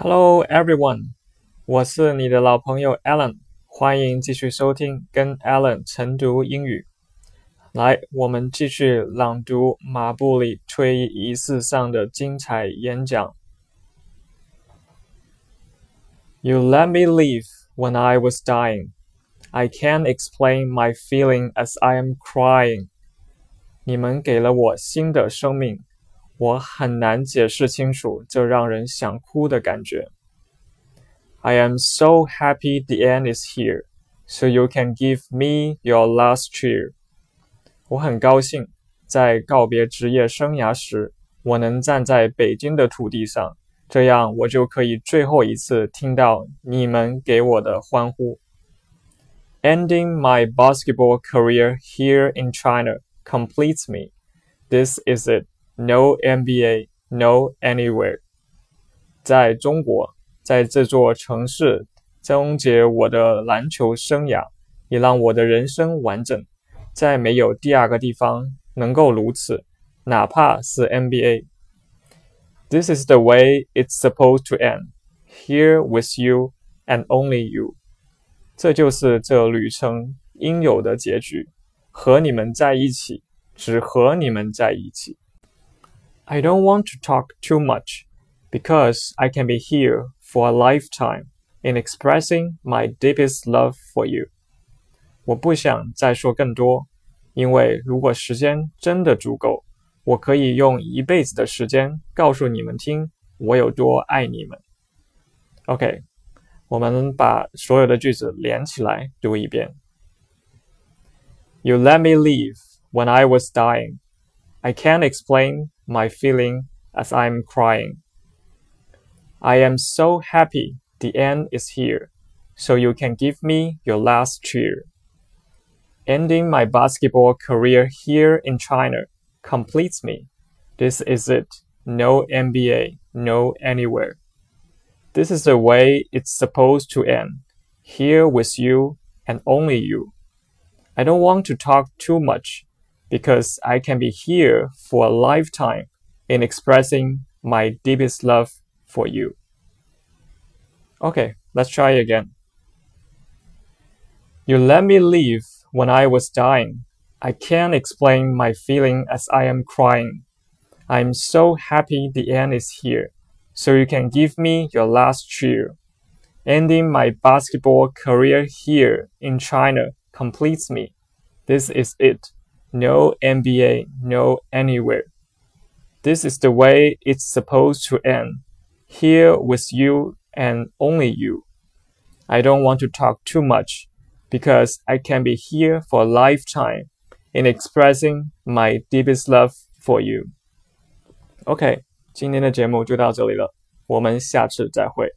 Hello everyone，我是你的老朋友 Alan，欢迎继续收听跟 Alan 晨读英语。来，我们继续朗读马布里退役仪式上的精彩演讲。You let me live when I was dying. I can't explain my feeling as I am crying. 你们给了我新的生命。我很难解释清楚这让人想哭的感觉。I am so happy the end is here, so you can give me your last cheer. 我很高兴，在告别职业生涯时，我能站在北京的土地上，这样我就可以最后一次听到你们给我的欢呼。Ending my basketball career here in China completes me. This is it. No NBA, no anywhere。在中国，在这座城市终结我的篮球生涯，也让我的人生完整。再没有第二个地方能够如此，哪怕是 NBA。This is the way it's supposed to end. Here with you and only you。这就是这旅程应有的结局，和你们在一起，只和你们在一起。I don't want to talk too much because I can be here for a lifetime in expressing my deepest love for you. 我不想再说更多，因为如果时间真的足够，我可以用一辈子的时间告诉你们听我有多爱你们。OK，我们把所有的句子连起来读一遍。You let me live when I was dying. I can't explain my feeling as I'm crying. I am so happy the end is here, so you can give me your last cheer. Ending my basketball career here in China completes me. This is it. No NBA, no anywhere. This is the way it's supposed to end. Here with you and only you. I don't want to talk too much because I can be here for a lifetime in expressing my deepest love for you. Okay, let's try again. You let me leave when I was dying. I can't explain my feeling as I am crying. I'm so happy the end is here, so you can give me your last cheer. Ending my basketball career here in China completes me. This is it no NBA, no anywhere. This is the way it's supposed to end. Here with you and only you. I don't want to talk too much because I can be here for a lifetime in expressing my deepest love for you. OK，今天的节目就到这里了，我们下次再会。